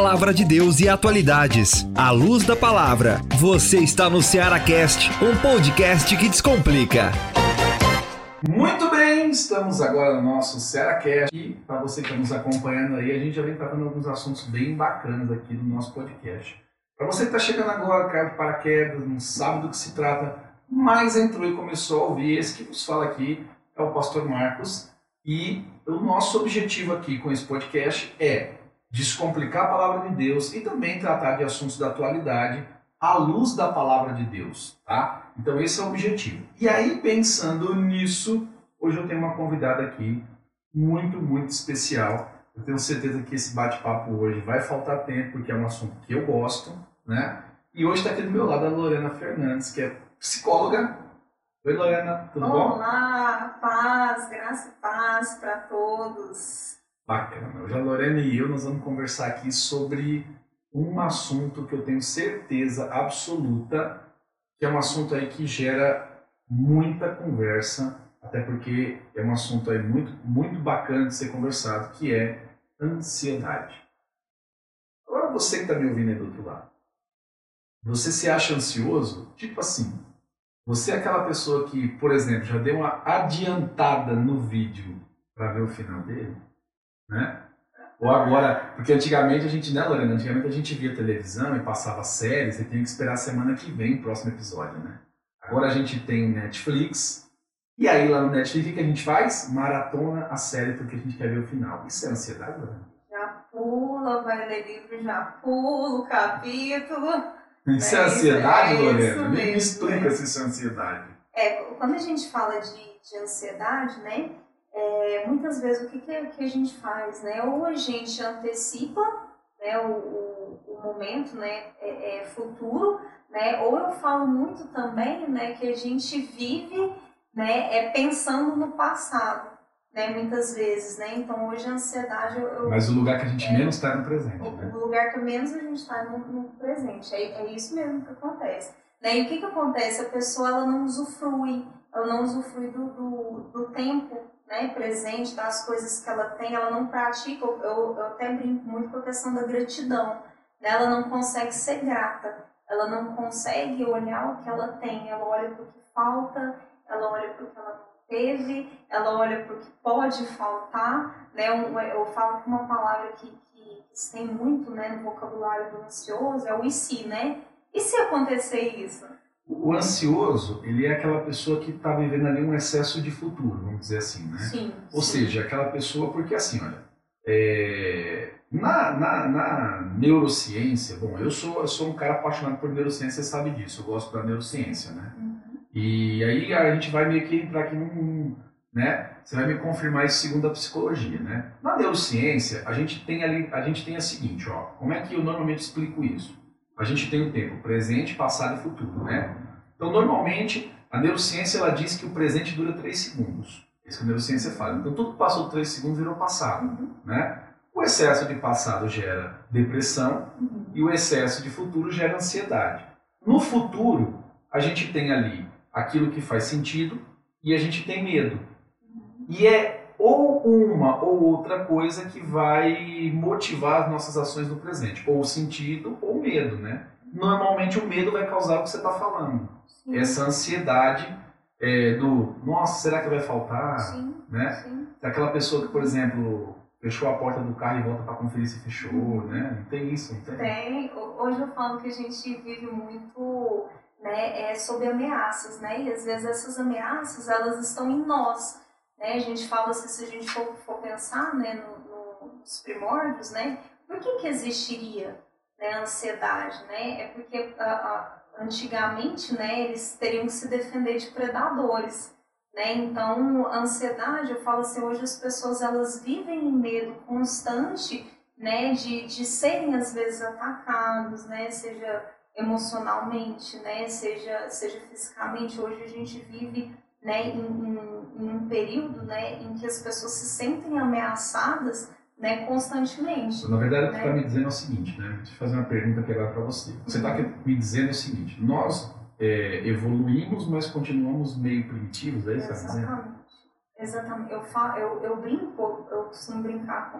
palavra de Deus e atualidades. À luz da palavra, você está no Ceará Cast, um podcast que descomplica. Muito bem, estamos agora no nosso Seracast e para você que está nos acompanhando aí, a gente já vem tratando alguns assuntos bem bacanas aqui no nosso podcast. Para você que está chegando agora, caiu de paraquedas, não sabe do que se trata, mas entrou e começou a ouvir, esse que nos fala aqui é o Pastor Marcos e o nosso objetivo aqui com esse podcast é descomplicar a palavra de Deus e também tratar de assuntos da atualidade à luz da palavra de Deus, tá? Então esse é o objetivo. E aí pensando nisso, hoje eu tenho uma convidada aqui muito, muito especial. Eu tenho certeza que esse bate-papo hoje vai faltar tempo, porque é um assunto que eu gosto, né? E hoje está aqui do meu lado a Lorena Fernandes, que é psicóloga. Oi, Lorena, tudo Olá, bom? Olá, paz, graça e paz para todos. Bacana. Hoje a Lorena e eu nós vamos conversar aqui sobre um assunto que eu tenho certeza absoluta que é um assunto aí que gera muita conversa, até porque é um assunto aí muito, muito bacana de ser conversado, que é ansiedade. Agora você que está me ouvindo aí do outro lado, você se acha ansioso? Tipo assim, você é aquela pessoa que, por exemplo, já deu uma adiantada no vídeo para ver o final dele? Né? Ou agora, porque antigamente a gente, né, Lorena? Antigamente a gente via televisão e passava séries e tinha que esperar a semana que vem o próximo episódio, né? Agora a gente tem Netflix, e aí lá no Netflix o que a gente faz? Maratona a série porque a gente quer ver o final. Isso é ansiedade, Lorena? Já pula, vai ler livro, já pula o capítulo. Isso é, É ansiedade, isso, é Lorena? isso Me explica se isso é ansiedade. É, quando a gente fala de, de ansiedade, né? É, muitas vezes o que, que, que a gente faz, né? Ou a gente antecipa né, o, o, o momento né, é, é, futuro, né? Ou eu falo muito também né, que a gente vive né, é, pensando no passado, né? Muitas vezes, né? Então hoje a ansiedade eu, Mas o lugar que a gente menos está é no presente, né? o lugar que menos a gente está no, no presente. É, é isso mesmo que acontece. Né? E o que, que acontece? A pessoa ela não usufrui, ela não usufrui do, do, do tempo né, presente, das coisas que ela tem, ela não pratica. Eu, eu, até brinco muito com a questão da gratidão. Né? Ela não consegue ser grata, ela não consegue olhar o que ela tem, ela olha para o que falta, ela olha para o que ela não teve, ela olha para o que pode faltar. Né? Eu, eu falo que uma palavra que, que se tem muito né, no vocabulário do ansioso é o e se, né? E se acontecer isso? O ansioso, ele é aquela pessoa que está vivendo ali um excesso de futuro, vamos dizer assim, né? Sim. Ou sim. seja, aquela pessoa, porque assim, olha, é, na, na, na neurociência, bom, eu sou, eu sou um cara apaixonado por neurociência, você sabe disso, eu gosto da neurociência, né? Uhum. E aí a gente vai meio que entrar aqui num, né? Você vai me confirmar isso segundo a psicologia, né? Na neurociência, a gente tem ali, a gente tem a seguinte, ó, como é que eu normalmente explico isso? A gente tem o tempo presente, passado e futuro, né? Então, normalmente, a neurociência ela diz que o presente dura 3 segundos. Isso que a neurociência fala. Então, tudo que passou de 3 segundos virou passado, Uhum. né? O excesso de passado gera depressão Uhum. e o excesso de futuro gera ansiedade. No futuro, a gente tem ali aquilo que faz sentido e a gente tem medo. E é ou uma ou outra coisa que vai motivar as nossas ações no presente, ou sentido ou medo, né? Normalmente o medo vai causar o que você está falando. Sim. Essa ansiedade é, do, nossa, será que vai faltar? Sim, Né? sim. Daquela pessoa que, por exemplo, fechou a porta do carro e volta para conferir se fechou, né? Não tem isso, não tem? Tem. Ho- Hoje eu falo que a gente vive muito né, é, sob ameaças, né? E às vezes essas ameaças, elas estão em nós. Né? A gente fala assim, se a gente for, for pensar né, no- no- nos primórdios, né? Por que que existiria né, a ansiedade, né? É porque a- a- antigamente, né, eles teriam que se defender de predadores. Né? Então, a ansiedade, eu falo assim, hoje as pessoas elas vivem em medo constante né, de, de serem às vezes atacados, né, seja emocionalmente, né, seja, seja fisicamente. Hoje a gente vive né, em, em, em um período né, em que as pessoas se sentem ameaçadas né, constantemente. Na verdade, o que né? está me dizendo é o seguinte, né? Deixa eu fazer uma pergunta aqui agora para você. Você está me dizendo o seguinte: nós é, evoluímos, mas continuamos meio primitivos, é isso que está dizendo? Exatamente. Exatamente. Eu, falo, eu, eu brinco, eu costumo brincar com,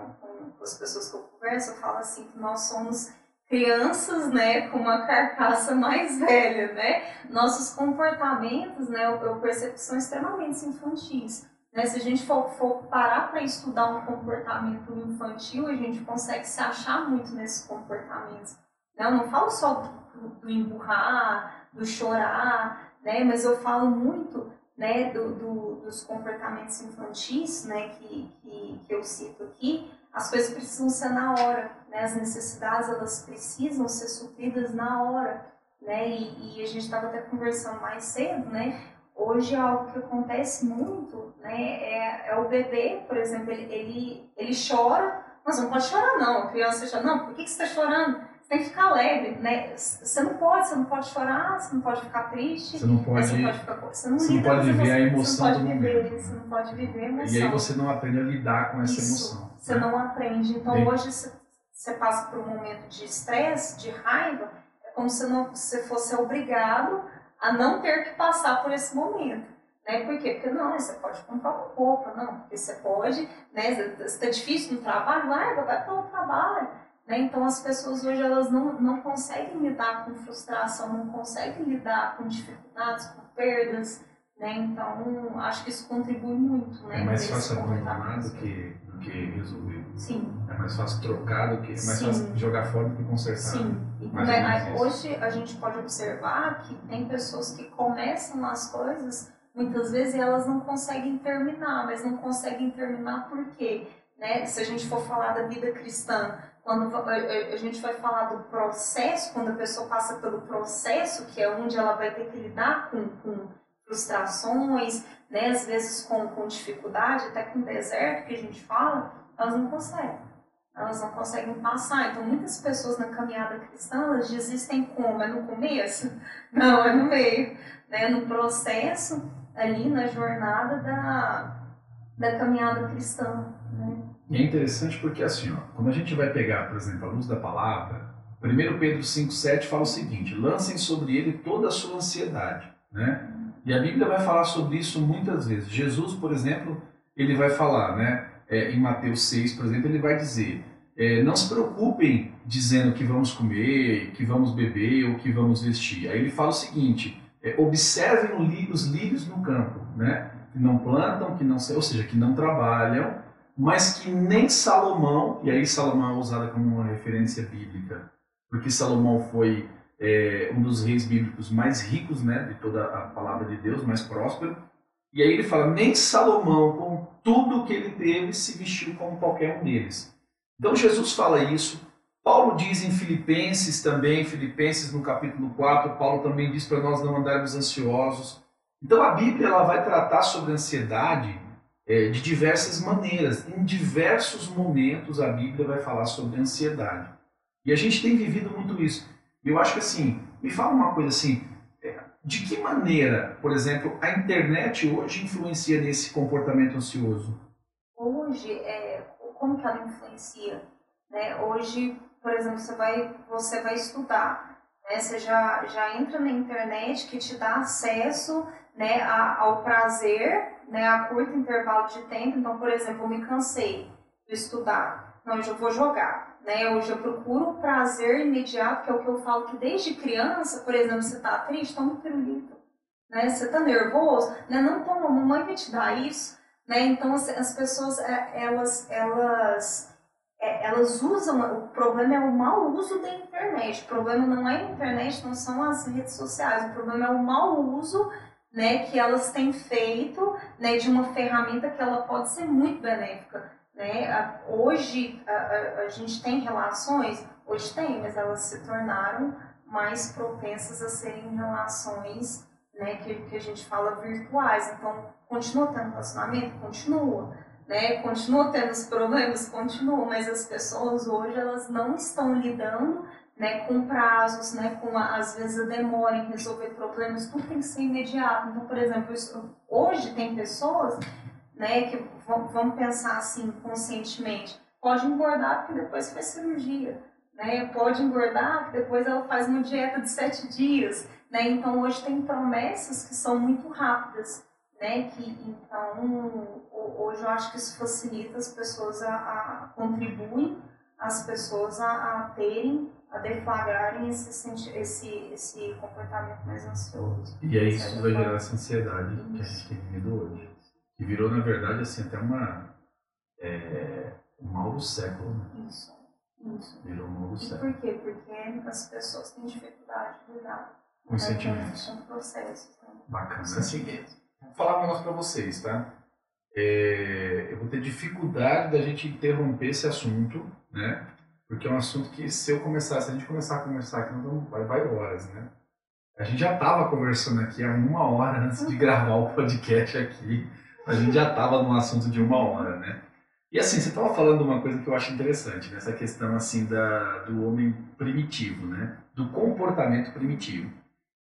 com as pessoas que eu converso, eu falo assim que nós somos crianças, né, com uma carcaça mais velha, né? Nossos comportamentos, né, eu, eu percebo que são extremamente infantis. Né? Se a gente for, for parar para estudar um comportamento infantil, a gente consegue se achar muito nesses comportamentos. Né? Eu não falo só do, do emburrar, do chorar, né? mas eu falo muito né, do, do, dos comportamentos infantis né, que, que, que eu cito aqui, as coisas precisam ser na hora, né? as necessidades elas precisam ser supridas na hora. Né? E, e a gente estava até conversando mais cedo, né? Hoje algo que acontece muito, né, é, é o bebê, por exemplo, ele, ele, ele chora, mas não pode chorar não, a criança chora, não, por que, que você está chorando? Você tem que ficar alegre, né? Você não pode, você não pode chorar, você não pode ficar triste, você não pode, você não pode, ficar, você não você não pode viver a emoção do viver, momento. Você não pode viver a emoção. E aí você não aprende a lidar com essa Isso, emoção. Você né? não aprende. Então Bem, hoje você, você passa por um momento de estresse, de raiva, é como se não, você fosse obrigado a não ter que passar por esse momento. Né? Por quê? Porque não, você pode comprar uma roupa, não, porque você pode, né? Está difícil no trabalho, larga, vai para o trabalho. Né? Então as pessoas hoje elas não, não conseguem lidar com frustração, não conseguem lidar com dificuldades, com perdas. Né? Então acho que isso contribui muito. Né? É mais fácil abandonar do que, do que resolver. Sim. É mais fácil trocar do que. É mais Sim. fácil jogar fora do que consertar. Sim. Hoje a gente pode observar que tem pessoas que começam as coisas, muitas vezes elas não conseguem terminar, mas não conseguem terminar por quê? Né? Se a gente for falar da vida cristã, quando a gente vai falar do processo, quando a pessoa passa pelo processo, que é onde ela vai ter que lidar com, com frustrações, né? às vezes com, com dificuldade, até com deserto que a gente fala, elas não conseguem elas não conseguem passar. Então, muitas pessoas na caminhada cristã, elas desistem como? É no começo? Não, é no meio. Né? No processo, ali na jornada da, da caminhada cristã. Né? E é interessante porque, assim, ó, quando a gente vai pegar, por exemplo, a luz da palavra, 1 Pedro 5,7 fala o seguinte: lancem sobre ele toda a sua ansiedade. Né? E a Bíblia vai falar sobre isso muitas vezes. Jesus, por exemplo, ele vai falar, né? É, em Mateus 6, por exemplo, ele vai dizer: é, não se preocupem dizendo que vamos comer, que vamos beber ou que vamos vestir. Aí ele fala o seguinte: é, observem os lírios no campo, né? que não plantam, que não, ou seja, que não trabalham, mas que nem Salomão, e aí Salomão é usada como uma referência bíblica, porque Salomão foi é, um dos reis bíblicos mais ricos né, de toda a palavra de Deus, mais próspero. E aí ele fala: nem Salomão, com tudo que ele teve, se vestiu como qualquer um deles. Então Jesus fala isso. Paulo diz em Filipenses também, Filipenses no capítulo 4, Paulo também diz para nós não andarmos ansiosos. Então a Bíblia ela vai tratar sobre ansiedade é, de diversas maneiras. Em diversos momentos a Bíblia vai falar sobre ansiedade. E a gente tem vivido muito isso. Eu acho que assim, me fala uma coisa assim, de que maneira, por exemplo, a internet hoje influencia nesse comportamento ansioso? Hoje, é, como que ela influencia? Né? Hoje, por exemplo, você vai, você vai estudar, né? você já, já entra na internet que te dá acesso né, a, ao prazer né, a curto intervalo de tempo. Então, por exemplo, eu me cansei de estudar, não, eu vou jogar né? Hoje eu procuro o prazer imediato, que é o que eu falo que desde criança, por exemplo, você está triste, toma um pirulito. Né? Você está nervoso, né? não toma, mamãe vai te dar isso. Né? Então as, as pessoas, é, elas, elas, é, elas usam, o problema é o mau uso da internet. O problema não é a internet, não são as redes sociais. O problema é o mau uso né, que elas têm feito né, de uma ferramenta que ela pode ser muito benéfica. Né? Hoje a, a, a, gente tem relações, hoje tem, mas elas se tornaram mais propensas a serem relações né, que, que a gente fala virtuais. Então, continua tendo relacionamento? Continua. Né? Continua tendo os problemas? Continua, mas as pessoas hoje elas não estão lidando né, com prazos, né, com a, às vezes a demora em resolver problemas, tudo tem que ser imediato. Então, por exemplo, isso, hoje tem pessoas né, que vamos pensar assim conscientemente, pode engordar porque depois faz cirurgia, né? Pode engordar porque depois ela faz uma dieta de sete dias, né? Então hoje tem promessas que são muito rápidas, né? Que então hoje eu acho que isso facilita as pessoas a, a contribuem as pessoas a, a terem a deflagrarem esse, esse, esse comportamento mais ansioso. E aí isso vai gerar essa ansiedade isso. que a gente tem vivido hoje. Que virou, na verdade, assim, até uma, é, um mal do século. Né? Isso, isso. Virou um mal do e século. por quê? Porque as pessoas têm dificuldade de lidar com os sentimentos. Com processos. Né? Bacana. Assim, vou falar um negócio para vocês, tá? É, eu vou ter dificuldade da gente interromper esse assunto, né? Porque é um assunto que se eu começar, se a gente começar a conversar aqui, não vai, vai horas, né? A gente já estava conversando aqui há uma hora antes de gravar o podcast aqui. A gente já estava num assunto de uma hora, né? E assim, você estava falando uma coisa que eu acho interessante, nessa questão assim da, do homem primitivo, né? Do comportamento primitivo.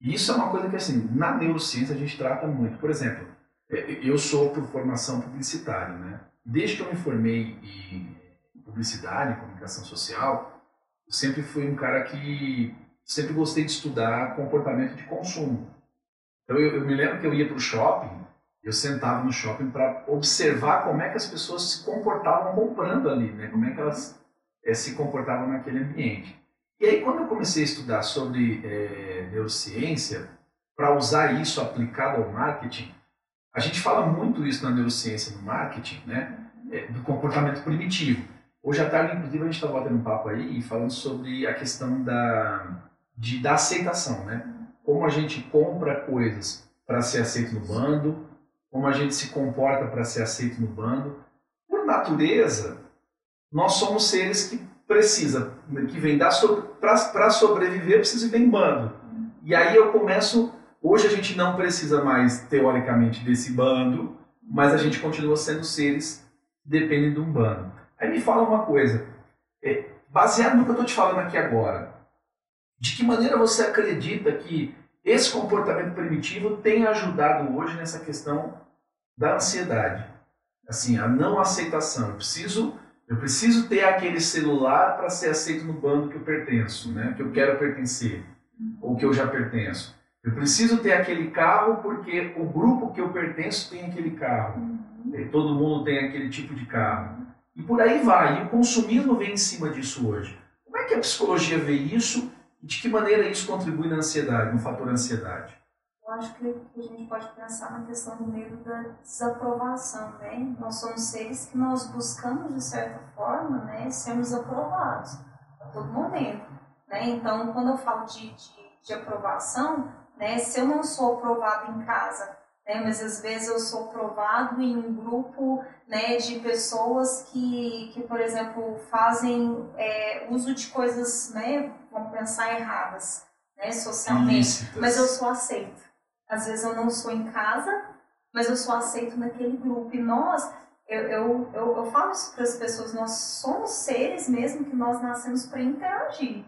E isso é uma coisa que assim, na neurociência a gente trata muito. Por exemplo, é, eu sou por formação publicitário, né? Desde que eu me formei em publicidade, em comunicação social, eu sempre fui um cara que sempre gostei de estudar comportamento de consumo. Então eu, eu me lembro que eu ia para o shopping, eu sentava no shopping para observar como é que as pessoas se comportavam comprando ali, né? Como é que elas é, se comportavam naquele ambiente. E aí quando eu comecei a estudar sobre é, neurociência, para usar isso aplicado ao marketing, a gente fala muito isso na neurociência no marketing, né? É, do comportamento primitivo. Hoje à tarde, inclusive, a gente está batendo um papo aí falando sobre a questão da, de, da aceitação, né? Como a gente compra coisas para ser aceito no bando, como a gente se comporta para ser aceito no bando. Por natureza, nós somos seres que precisa, que vem para sobreviver, precisa viver em bando. E aí eu começo, hoje a gente não precisa mais, teoricamente, desse bando, mas a gente continua sendo seres que dependem de um bando. Aí me fala uma coisa, é, baseado no que eu estou te falando aqui agora, de que maneira você acredita que esse comportamento primitivo tem ajudado hoje nessa questão da ansiedade? Assim, a não aceitação. Eu preciso, eu preciso ter aquele celular para ser aceito no bando que eu pertenço, né? que eu quero pertencer, ou que eu já pertenço. Eu preciso ter aquele carro porque o grupo que eu pertenço tem aquele carro. Uhum. Todo mundo tem aquele tipo de carro. E por aí vai. E o consumismo vem em cima disso hoje. Como é que a psicologia vê isso e de que maneira isso contribui na ansiedade, no fator ansiedade? Eu acho que a gente pode pensar na questão do medo da desaprovação, né? Nós somos seres que nós buscamos, de certa forma, né, sermos aprovados a todo momento, né? Então, quando eu falo de, de, de aprovação, né, se eu não sou aprovado em casa, né, mas às vezes eu sou provado em um grupo né, de pessoas que, que, por exemplo, fazem é, uso de coisas, né, vamos pensar, erradas, né, socialmente, mas eu sou aceito. Às vezes eu não sou em casa, mas eu sou aceito naquele grupo. E nós, eu, eu, eu, eu falo isso para as pessoas, nós somos seres mesmo que nós nascemos para interagir.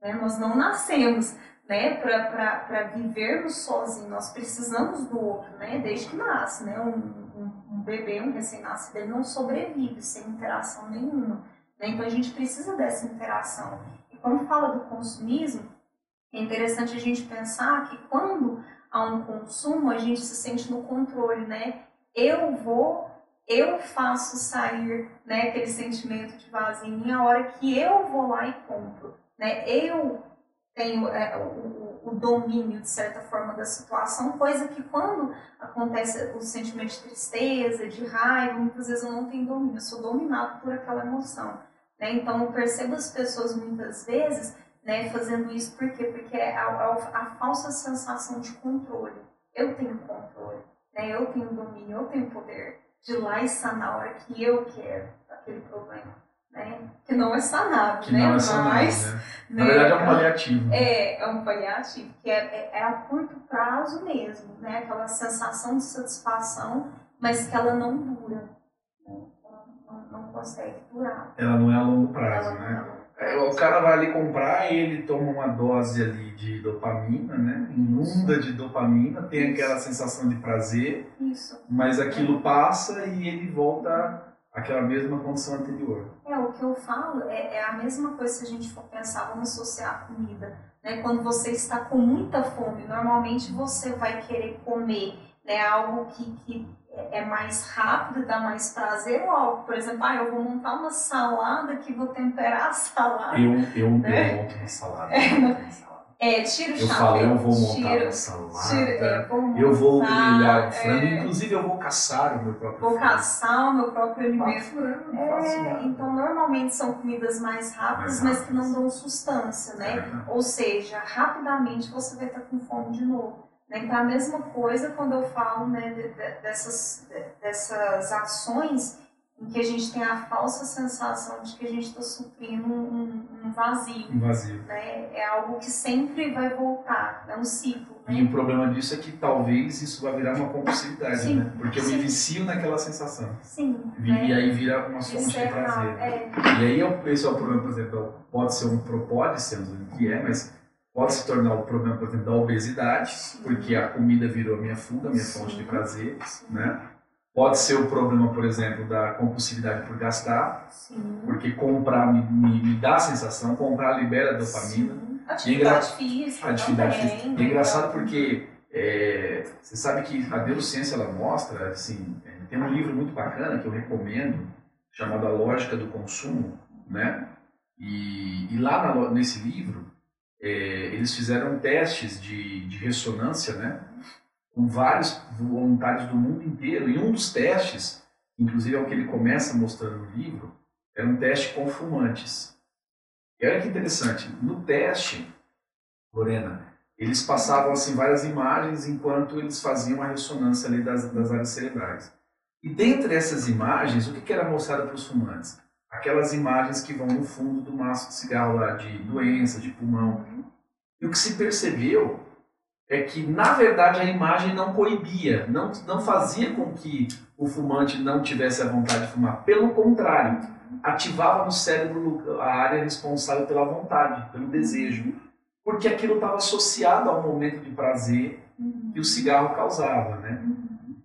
Né? Nós não nascemos né, para vivermos sozinhos, nós precisamos do outro, né, desde que nasce, né, um, um, um bebê, um recém-nascido, ele não sobrevive sem interação nenhuma, né, então a gente precisa dessa interação. E quando fala do consumismo, é interessante a gente pensar que quando há um consumo, a gente se sente no controle, né, eu vou eu faço sair né, aquele sentimento de vazio em mim a hora que eu vou lá e compro. Né? Eu tenho é, o, o, domínio, de certa forma, da situação, coisa que quando acontece o sentimento de tristeza, de raiva, muitas vezes eu não tenho domínio, eu sou dominado por aquela emoção. Né? Então, eu percebo as pessoas muitas vezes né, fazendo isso, por quê? Porque é a, a, a falsa sensação de controle. Eu tenho controle, né? eu tenho domínio, eu tenho poder de lá e sanar na hora que eu quero aquele problema né? Que não é sanável, que né? Não é sanável, Mas, né? Na né? verdade é um paliativo. É, é um paliativo, que é, é, é, a curto prazo mesmo, né? Aquela sensação de satisfação, mas que ela não dura. Né? Ela não, não consegue durar. Ela não é a longo prazo, ela né? É, o cara vai ali comprar e ele toma uma dose ali de dopamina, né? Inunda de dopamina, tem aquela sensação de prazer, Isso. mas aquilo passa e ele volta aquela mesma condição anterior. É, o que eu falo é, é, a mesma coisa se a gente for pensar, vamos associar a comida. Né? Quando você está com muita fome, normalmente você vai querer comer né, algo que, que é mais rápido, dá mais prazer, ou algo, por exemplo, ah, eu vou montar uma salada que vou temperar a salada. Eu, eu, né? eu monto uma salada. É, tira o Eu chapéu. falo, eu vou montar tira, uma salada. tira, é, vou eu vou grelhar o frango. é, Inclusive, eu vou caçar o meu próprio Vou frango. caçar o meu próprio alimento. Faço É, então normalmente são comidas mais rápidas, Mais mas que não rápidas. dão sustância, né? É. Ou seja, rapidamente você vai estar com fome de novo. Né? Então a mesma coisa quando eu falo né, de- de- dessas, de- dessas ações em que a gente tem a falsa sensação de que a gente está suprindo um, um vazio. Um vazio. Né? É algo que sempre vai voltar, é um ciclo. E Né? o problema disso é que talvez isso vai virar uma compulsividade, Sim, né? Porque eu me sim. vicio naquela sensação. Sim. Né? E aí vira uma fonte de é prazer. real, é. E aí eu- esse é o problema, por exemplo, pode ser um pode ser, não sei o que é, mas pode se tornar o problema, por exemplo, da obesidade, porque a comida virou minha fuga, minha fonte de prazer, né? Pode ser o problema, por exemplo, da compulsividade por gastar, Sim. porque comprar me, me, me dá a sensação, comprar libera dopamina. Sim. Atividade física. Atividade física. né? É engraçado porque é, você sabe que a neurociência ela mostra, assim, é, tem um livro muito bacana que eu recomendo, chamado A Lógica do Consumo, né? E, e lá na nesse livro é, eles fizeram testes de, de ressonância, né? Com vários voluntários do mundo inteiro. E um dos testes, inclusive é o que ele começa mostrando no livro, era um teste com fumantes. E olha que interessante, no teste, Lorena, eles passavam assim várias imagens enquanto eles faziam a ressonância ali das, das áreas cerebrais. E dentre essas imagens, o que, que era mostrado para os fumantes? Aquelas imagens que vão no fundo do maço de cigarro lá, de doença, de pulmão. E o que se percebeu é que, na verdade, a imagem não coibia, não, não fazia com que o fumante não tivesse a vontade de fumar. Pelo contrário, ativava no cérebro a área responsável pela vontade, pelo desejo. Porque aquilo estava associado ao momento de prazer Uhum. que o cigarro causava, né?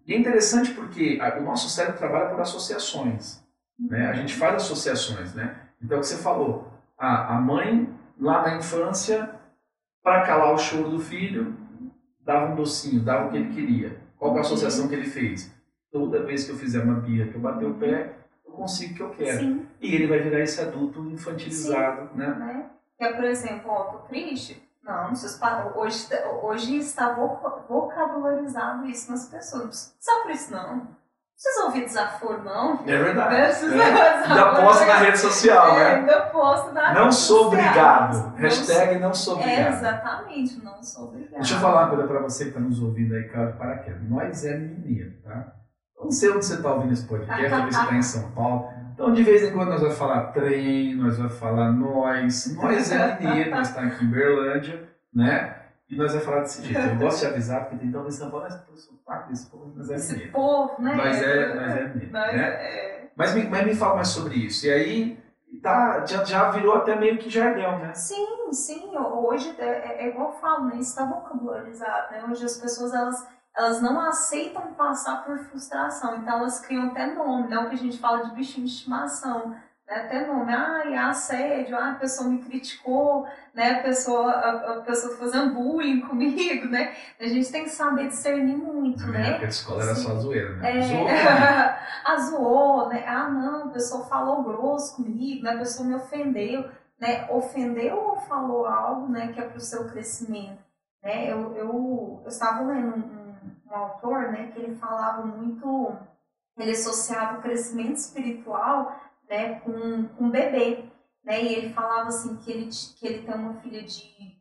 E é interessante porque o nosso cérebro trabalha por associações, né? A gente faz associações, né? Então, o que você falou, a, a mãe, lá na infância, para calar o choro do filho, dava um docinho, dava o que ele queria. Qual que é a associação que ele fez? Toda vez que eu fizer uma birra, que eu bater o pé, eu consigo o que eu quero. Sim, E ele vai virar esse adulto infantilizado, né? né? Que é, por exemplo, ó, tô triste. Não. Hoje, hoje está voca- vocabularizado isso nas pessoas. Não precisa por isso, não. Não precisa ouvir desaforo, não. É verdade. Precisa É. Ainda posta na rede social, É, né? ainda posto na Não rede sou social. obrigado. Não Hashtag não sou sou- É, obrigado. exatamente, não sou obrigado. Deixa eu falar uma coisa pra você que tá nos ouvindo aí, cara, de paraquedas. Nós é mineiro, tá? Eu não sei onde você tá ouvindo esse podcast, talvez você tá em São Paulo. Então, de vez em quando, nós vamos falar trem, nós vamos falar nós. Nós é mineiro, nós estamos aqui em Berlândia, né? E nós vamos falar desse jeito. Eu gosto de avisar, porque tem talvez São Paulo, mas o sotaque desse povo, nós é Esse povo, né? Nós é, nós é mineiro, Nós né? é- Mas me, mas me fala mais sobre isso. E aí, tá, já, já virou até meio que jargão, né? Sim, sim. Hoje é, é- é igual eu falo, né? Isso está vocabularizado, né? Hoje as pessoas, elas, elas não aceitam passar por frustração. Então elas criam até nome, né? O que a gente fala de bichinho de estimação. Né? Até nome. Ai, assédio. Ah, a pessoa me criticou, né? A pessoa, a, a pessoa fazendo bullying comigo, né? A gente tem que saber discernir muito, Na né? época de escola era Sim. só zoeira, né? É, Zoou, ah, zoou, né? Ah, não, a pessoa falou grosso comigo, né? A pessoa me ofendeu, né? Ofendeu ou falou algo, né? Que é para o seu crescimento, né? Eu, eu, eu estava lendo um, um, um autor, né? Que ele falava muito, ele associava o crescimento espiritual, né? Com, com bebê, né? E ele falava assim que ele, que ele tem uma filha de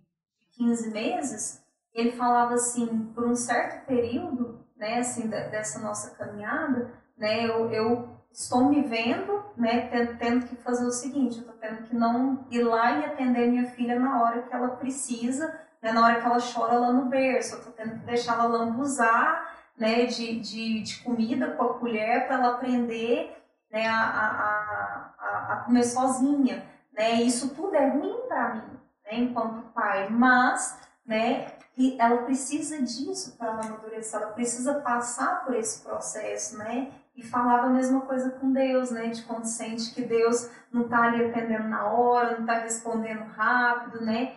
15 meses, ele falava assim, por um certo período, né, assim, da- dessa nossa caminhada, né, eu, eu estou me vendo, né, tendo que fazer o seguinte, eu estou tendo que não ir lá e atender minha filha na hora que ela precisa, né, na hora que ela chora lá no berço, eu estou tendo que deixar ela lambuzar, né, de, de, de comida com a colher para ela aprender, né, a, a, a, a- comer sozinha, né, isso tudo é ruim para mim, né, enquanto pai, mas, né, ela precisa disso para ela amadurecer, ela precisa passar por esse processo, né? E falava a mesma coisa com Deus, né? De quando sente que Deus não está ali atendendo na hora, não está respondendo rápido, né?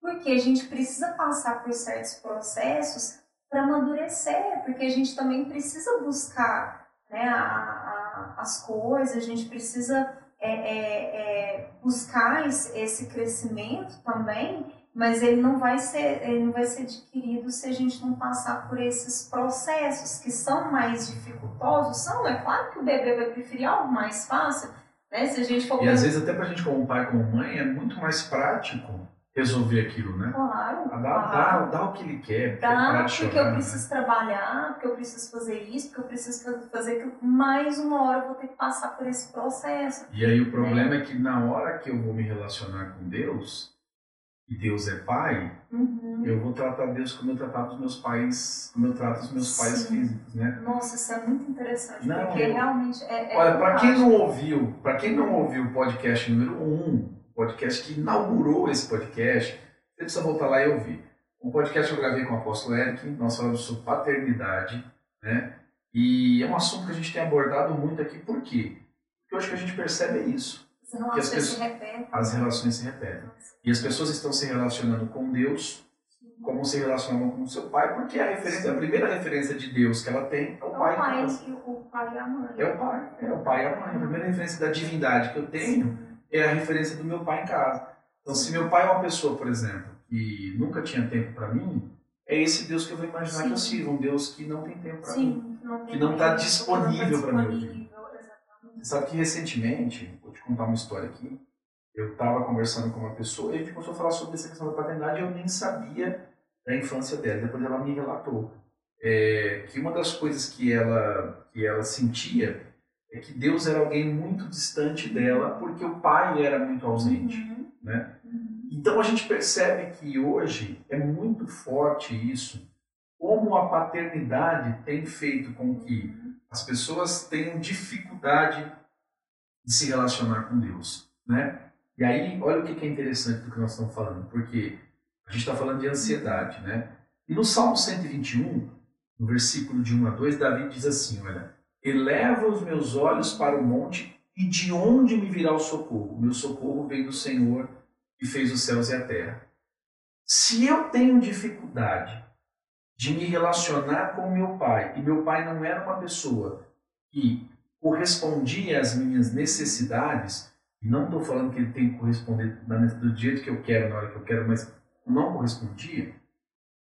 Porque a gente precisa passar por certos processos para amadurecer, porque a gente também precisa buscar né, a, a, as coisas, a gente precisa é, é, é, buscar esse, crescimento também, mas ele não vai ser ele não vai ser adquirido se a gente não passar por esses processos que são mais dificultosos são é claro que o bebê vai preferir algo mais fácil né? Se a gente for e às vezes até para a gente como pai como mãe é muito mais prático resolver aquilo, né? Claro. Dá, claro. dá, dá o que ele quer. Dá, porque chorar, eu né? preciso né? trabalhar, porque eu preciso fazer isso, porque eu preciso fazer aquilo. Mais uma hora eu vou ter que passar por esse processo. E aí o problema né? é que na hora que eu vou me relacionar com Deus, e Deus é pai, uhum. eu vou tratar Deus como eu tratava os meus pais, como eu trato os meus Sim. pais físicos, né? Nossa, isso é muito interessante, não, porque eu... realmente é, é Olha, para quem não ouviu, para quem não ouviu o podcast número 1, um, podcast que inaugurou esse podcast, você precisa voltar lá e ouvir. Um podcast que eu gravei com o apóstolo Eric, nós falamos sobre paternidade, né? E é um assunto que a gente tem abordado muito aqui, por quê? Porque hoje que a gente percebe é isso. As relações as pessoas, se repetem. As relações se repetem. E as pessoas estão se relacionando com Deus como se relacionam com o seu pai, porque a referência, a primeira referência de Deus que ela tem é o é pai. O pai, o pai e a mãe. É o pai, é o pai e a mãe. A primeira referência da divindade que eu tenho é a referência do meu pai em casa. Então, se meu pai é uma pessoa, por exemplo, que nunca tinha tempo para mim, é esse Deus que eu vou imaginar Sim. que eu sirvo, um Deus que não tem tempo para mim, que não está disponível para mim. Você sabe que recentemente, vou te contar uma história aqui, eu estava conversando com uma pessoa e a gente começou a falar sobre essa questão da paternidade e eu nem sabia da infância dela. Depois ela me relatou é, que uma das coisas que ela, que ela sentia é que Deus era alguém muito distante dela porque o pai era muito ausente, uhum. né? Uhum. Então a gente percebe que hoje é muito forte isso, como a paternidade tem feito com que as pessoas tenham dificuldade de se relacionar com Deus, né? E aí, olha o que é interessante do que nós estamos falando, porque a gente está falando de ansiedade, né? E no Salmo 121, no versículo de 1 a 2, Davi diz assim, olha, eleva os meus olhos para o monte e de onde me virá o socorro? Meu socorro vem do Senhor que fez os céus e a terra. Se eu tenho dificuldade de me relacionar com meu pai, e meu pai não era uma pessoa que correspondia às minhas necessidades, não estou falando que ele tem que corresponder do jeito que eu quero, na hora que eu quero, mas não correspondia,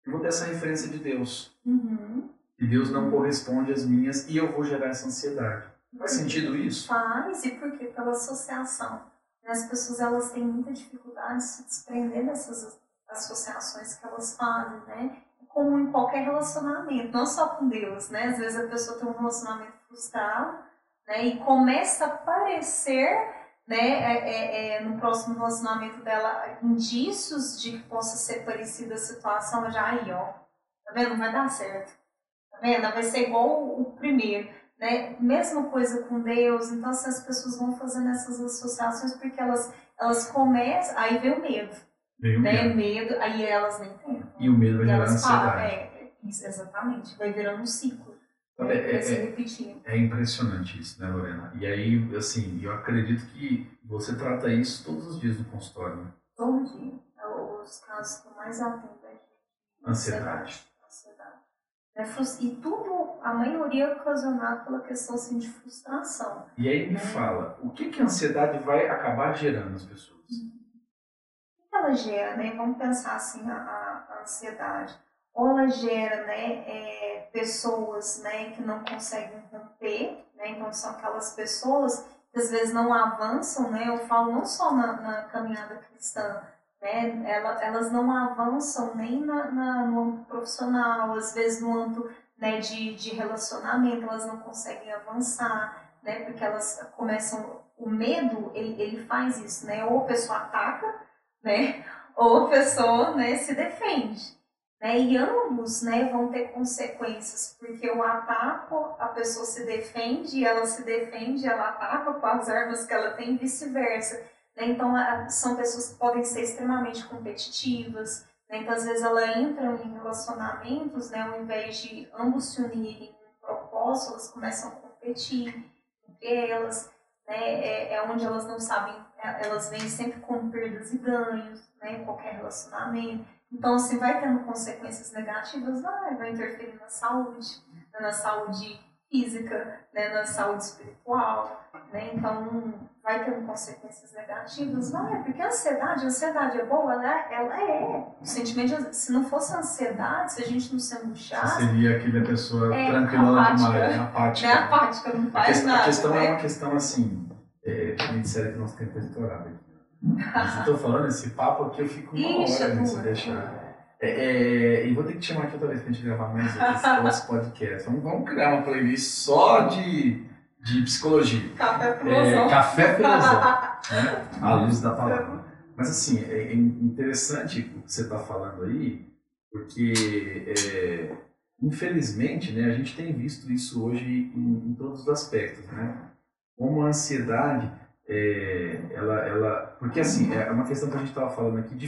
eu vou ter essa referência de Deus. Uhum. E Deus não corresponde às minhas e eu vou gerar essa ansiedade. Faz sentido isso? Faz, e por quê? Pela associação. As pessoas elas têm muita dificuldade de se desprender dessas associações que elas fazem, né? Como em qualquer relacionamento, não só com Deus, né? Às vezes a pessoa tem um relacionamento frustrado, né? E começa a aparecer né, é, é, é, no próximo relacionamento dela indícios de que possa ser parecida a situação, já aí, ó, tá vendo? Não vai dar certo, vendo? Vai ser igual o primeiro, né? Mesma coisa com Deus, então se as pessoas vão fazendo essas associações porque elas, elas começam, aí vem o medo, vem o né? medo. medo, aí elas nem têm. E o medo vai gerar ansiedade. É, isso, exatamente, vai virando um ciclo. É, é, é, é, impressionante isso, né, Lorena? E aí, assim, eu acredito que você trata isso todos os dias no consultório, né? Todo dia. É os casos que eu mais atendo é ansiedade. ansiedade. É e tudo, a maioria é ocasionado pela questão assim, de frustração. E aí me né? fala, o que, que a ansiedade vai acabar gerando nas pessoas? O que ela gera, né? Vamos pensar assim, a, a ansiedade ou ela gera né, é, pessoas né, que não conseguem romper, né, então são aquelas pessoas que às vezes não avançam, né, eu falo não só na, na caminhada cristã, né, ela, elas não avançam nem na, na, no âmbito profissional, às vezes no âmbito né, de, de relacionamento, elas não conseguem avançar, né, porque elas começam, o medo, ele, ele faz isso, né, ou a pessoa ataca, né, ou a pessoa né, se defende. Né? E ambos né, vão ter consequências, porque o ataco, a pessoa se defende, ela se defende, ela ataca com as armas que ela tem vice-versa. Né? Então, são pessoas que podem ser extremamente competitivas, né? então, às vezes, ela entra em relacionamentos, né, ao invés de ambos se unirem em propósito, elas começam a competir entre elas, né? é, é onde elas não sabem, é, elas vêm sempre com perdas e ganhos, né? qualquer relacionamento Então, assim, vai tendo consequências negativas, vai, vai interferir na saúde, na saúde física, né, na saúde espiritual, né? Então, vai tendo consequências negativas, vai, porque a ansiedade, a ansiedade é boa, ela, é, ela é. O sentimento, de, se não fosse a ansiedade, se a gente não se angustiasse... Seria aquela pessoa é, tranquila demais, apática. Né, apática, não faz a questão, nada. A questão né? é uma questão assim, é, a gente disseram que nosso tempo é estourado aqui. Mas eu tô falando, esse papo aqui eu fico uma Ixi, hora é nesse duro. deixar. É, é, e vou ter que te chamar aqui outra vez pra gente gravar mais esse podcast. Vamos, vamos criar uma playlist só de, de psicologia. Café É, filosófico. café filosófico, né? À luz da palavra. Mas assim, é é interessante o que você está falando aí, porque é, infelizmente né, a gente tem visto isso hoje em, em todos os aspectos, né? Como a ansiedade, é, ela, ela, porque assim, é uma questão que a gente estava falando aqui, de,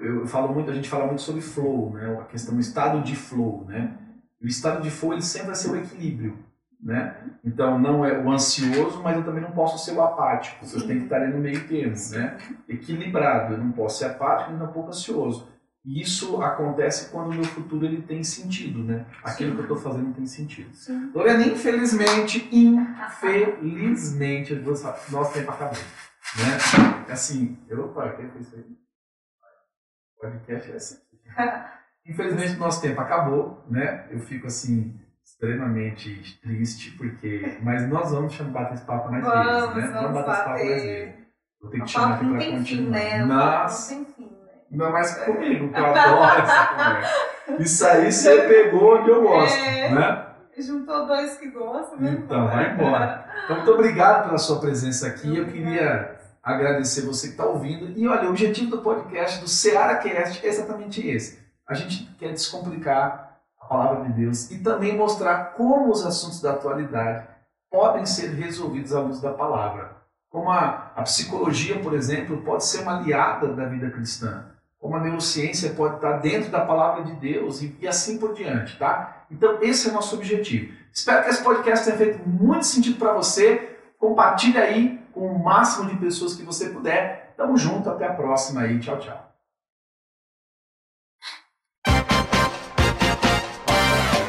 eu falo muito, a gente fala muito sobre flow, né? A questão do estado de flow, né? O estado de flow ele sempre vai ser o equilíbrio, né? Então não é o ansioso, mas eu também não posso ser o apático. Eu tenho que estar ali no meio termo, né? Equilibrado. Eu não posso ser apático e não pouco ansioso. E isso acontece quando o meu futuro ele tem sentido, né? Aquilo Sim. que eu estou fazendo tem sentido. Sim. Lorena, infelizmente, infelizmente, nosso tempo acabou, né? Assim, eu, opa, quem fez isso aí? Podcast é assim. Infelizmente, nosso tempo acabou, né? Eu fico assim extremamente triste porque, mas nós vamos chamar bater esse papo mais Vamos, vezes, né? vamos bater esse papo mais vezes. Vou ter que O chamar aqui não tem fim, continuar. né? Não tem fim, né? ainda mais comigo, que eu adoro essa conversa. Isso aí você pegou que eu gosto, É. né? Juntou dois que gostam, né? Então, vai embora. Então, muito obrigado pela sua presença aqui. Eu queria agradecer você que está ouvindo. E olha, o objetivo do podcast, do Seara Cast, é exatamente esse. A gente quer descomplicar a palavra de Deus e também mostrar como os assuntos da atualidade podem ser resolvidos à luz da palavra. Como a, a psicologia, por exemplo, pode ser uma aliada da vida cristã. Como a neurociência pode estar dentro da palavra de Deus e, e assim por diante, tá? Então, esse é o nosso objetivo. Espero que esse podcast tenha feito muito sentido para você. Compartilhe aí com o máximo de pessoas que você puder. Tamo junto, até a próxima aí. Tchau, tchau.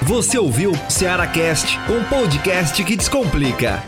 Você ouviu Ceará Cast, um podcast que descomplica.